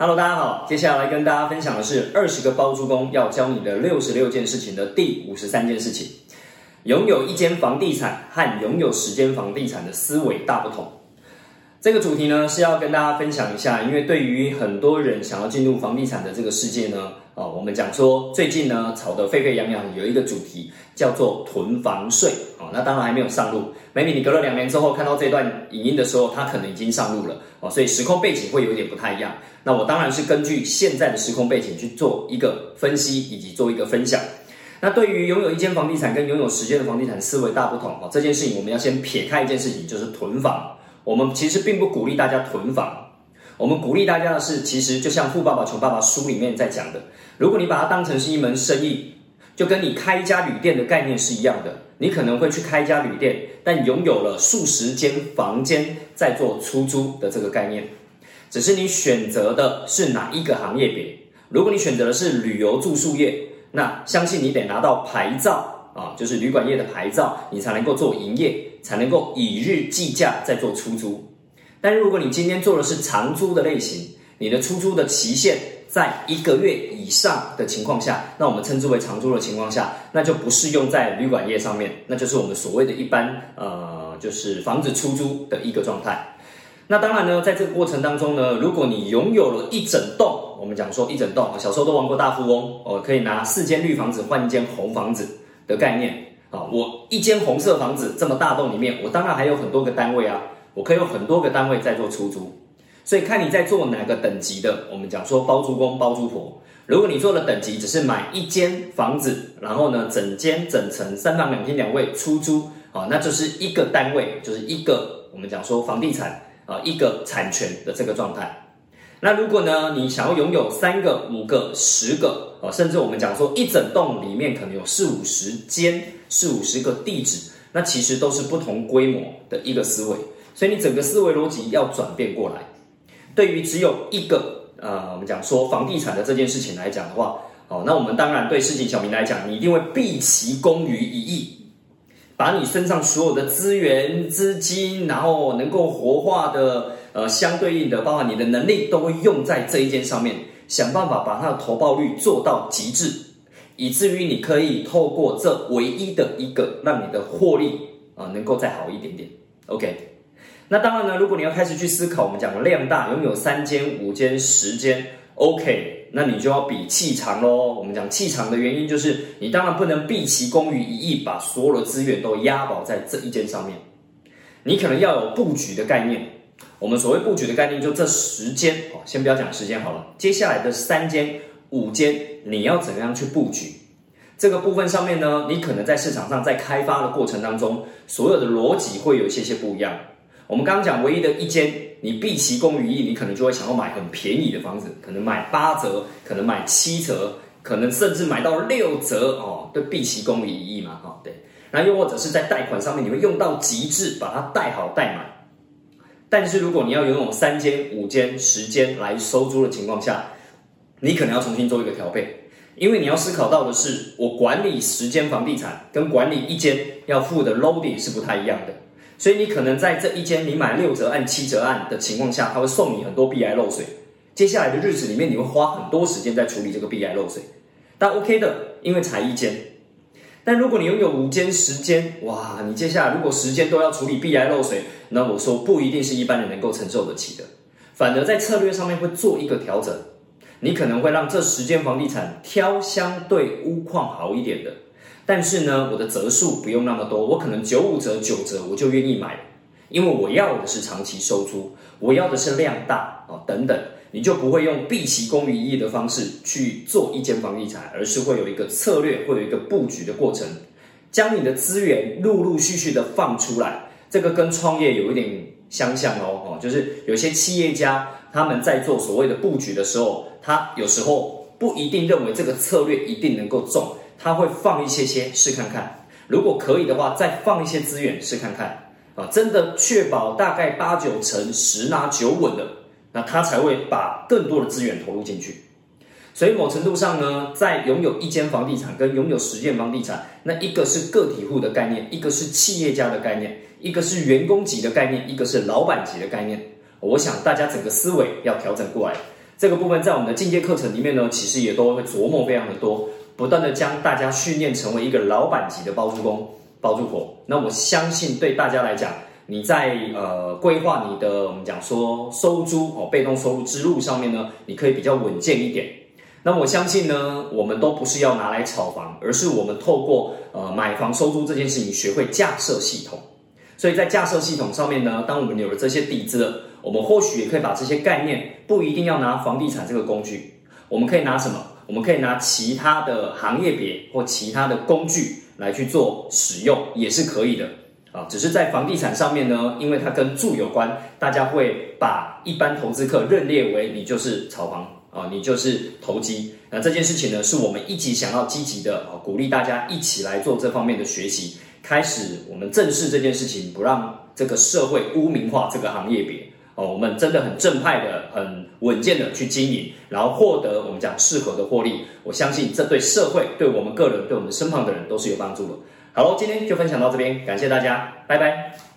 Hello，大家好，接下来跟大家分享的是二十个包租公要教你的六十六件事情的第五十三件事情。拥有一间房地产和拥有十间房地产的思维大不同。这个主题呢是要跟大家分享一下，因为对于很多人想要进入房地产的这个世界呢，啊，我们讲说最近呢炒得沸沸扬扬，有一个主题叫做囤房税，那当然还没有上路。maybe 你隔了两年之后看到这段影音的时候，它可能已经上路了，哦，所以时空背景会有点不太一样。那我当然是根据现在的时空背景去做一个分析以及做一个分享。那对于拥有一间房地产跟拥有十间的房地产思维大不同哦，这件事情我们要先撇开一件事情，就是囤房。我们其实并不鼓励大家囤房，我们鼓励大家的是，其实就像《富爸爸穷爸爸》书里面在讲的，如果你把它当成是一门生意，就跟你开一家旅店的概念是一样的。你可能会去开一家旅店，但拥有了数十间房间在做出租的这个概念，只是你选择的是哪一个行业别。如果你选择的是旅游住宿业，那相信你得拿到牌照啊，就是旅馆业的牌照，你才能够做营业，才能够以日计价在做出租。但如果你今天做的是长租的类型，你的出租的期限在一个月以上的情况下，那我们称之为长租的情况下，那就不适用在旅馆业上面，那就是我们所谓的一般呃，就是房子出租的一个状态。那当然呢，在这个过程当中呢，如果你拥有了一整栋，我们讲说一整栋，小时候都玩过大富翁，我可以拿四间绿房子换一间红房子的概念啊，我一间红色房子这么大栋里面，我当然还有很多个单位啊，我可以有很多个单位在做出租。所以看你在做哪个等级的，我们讲说包租公包租婆。如果你做的等级只是买一间房子，然后呢整间整层三房两厅两卫出租，啊，那就是一个单位，就是一个我们讲说房地产啊一个产权的这个状态。那如果呢你想要拥有三个、五个、十个，啊，甚至我们讲说一整栋里面可能有四五十间、四五十个地址，那其实都是不同规模的一个思维。所以你整个思维逻辑要转变过来。对于只有一个呃，我们讲说房地产的这件事情来讲的话，哦，那我们当然对市井小民来讲，你一定会毕其功于一役，把你身上所有的资源、资金，然后能够活化的呃相对应的，包含你的能力，都会用在这一件上面，想办法把它的投报率做到极致，以至于你可以透过这唯一的一个，让你的获利啊能够再好一点点。OK。那当然呢，如果你要开始去思考，我们讲的量大，拥有三间、五间、十间，OK，那你就要比气长喽。我们讲气长的原因，就是你当然不能毕其功于一役，把所有的资源都押宝在这一间上面。你可能要有布局的概念。我们所谓布局的概念，就这十间哦，先不要讲时间好了。接下来的三间、五间，你要怎么样去布局？这个部分上面呢，你可能在市场上在开发的过程当中，所有的逻辑会有一些些不一样。我们刚刚讲唯一的一间，你毕其功于一，你可能就会想要买很便宜的房子，可能买八折，可能买七折，可能甚至买到六折哦，都毕其功于一役嘛，哈，对。那又或者是在贷款上面，你会用到极致，把它贷好贷满。但是如果你要拥有三间、五间、十间来收租的情况下，你可能要重新做一个调配，因为你要思考到的是，我管理十间房地产跟管理一间要付的 loading 是不太一样的。所以你可能在这一间你买六折按七折按的情况下，他会送你很多 BI 漏水。接下来的日子里面，你会花很多时间在处理这个 BI 漏水。但 OK 的，因为才一间。但如果你拥有五间、十间，哇，你接下来如果十间都要处理 BI 漏水，那我说不一定是一般人能够承受得起的。反而在策略上面会做一个调整，你可能会让这十间房地产挑相对屋况好一点的。但是呢，我的折数不用那么多，我可能九五折、九折我就愿意买，因为我要的是长期收租，我要的是量大哦等等，你就不会用毕其功于一役的方式去做一间房地产，而是会有一个策略，会有一个布局的过程，将你的资源陆陆续续的放出来。这个跟创业有一点相像哦，哦，就是有些企业家他们在做所谓的布局的时候，他有时候不一定认为这个策略一定能够中。他会放一些些试看看，如果可以的话，再放一些资源试看看啊，真的确保大概八九成十拿九稳的，那他才会把更多的资源投入进去。所以某程度上呢，在拥有一间房地产跟拥有十间房地产，那一个是个体户的概念，一个是企业家的概念，一个是员工级的概念，一个是老板级的概念。我想大家整个思维要调整过来。这个部分在我们的进阶课程里面呢，其实也都会琢磨非常的多，不断的将大家训练成为一个老板级的包租公、包租婆。那我相信对大家来讲，你在呃规划你的我们讲说收租哦被动收入之路上面呢，你可以比较稳健一点。那我相信呢，我们都不是要拿来炒房，而是我们透过呃买房收租这件事情，学会架设系统。所以在架设系统上面呢，当我们有了这些底子了，我们或许也可以把这些概念，不一定要拿房地产这个工具，我们可以拿什么？我们可以拿其他的行业别或其他的工具来去做使用，也是可以的啊。只是在房地产上面呢，因为它跟住有关，大家会把一般投资客认列为你就是炒房啊，你就是投机。那这件事情呢，是我们一起想要积极的啊，鼓励大家一起来做这方面的学习。开始，我们正视这件事情，不让这个社会污名化这个行业别哦。我们真的很正派的、很稳健的去经营，然后获得我们讲适合的获利。我相信这对社会、对我们个人、对我们身旁的人都是有帮助的。好喽，今天就分享到这边，感谢大家，拜拜。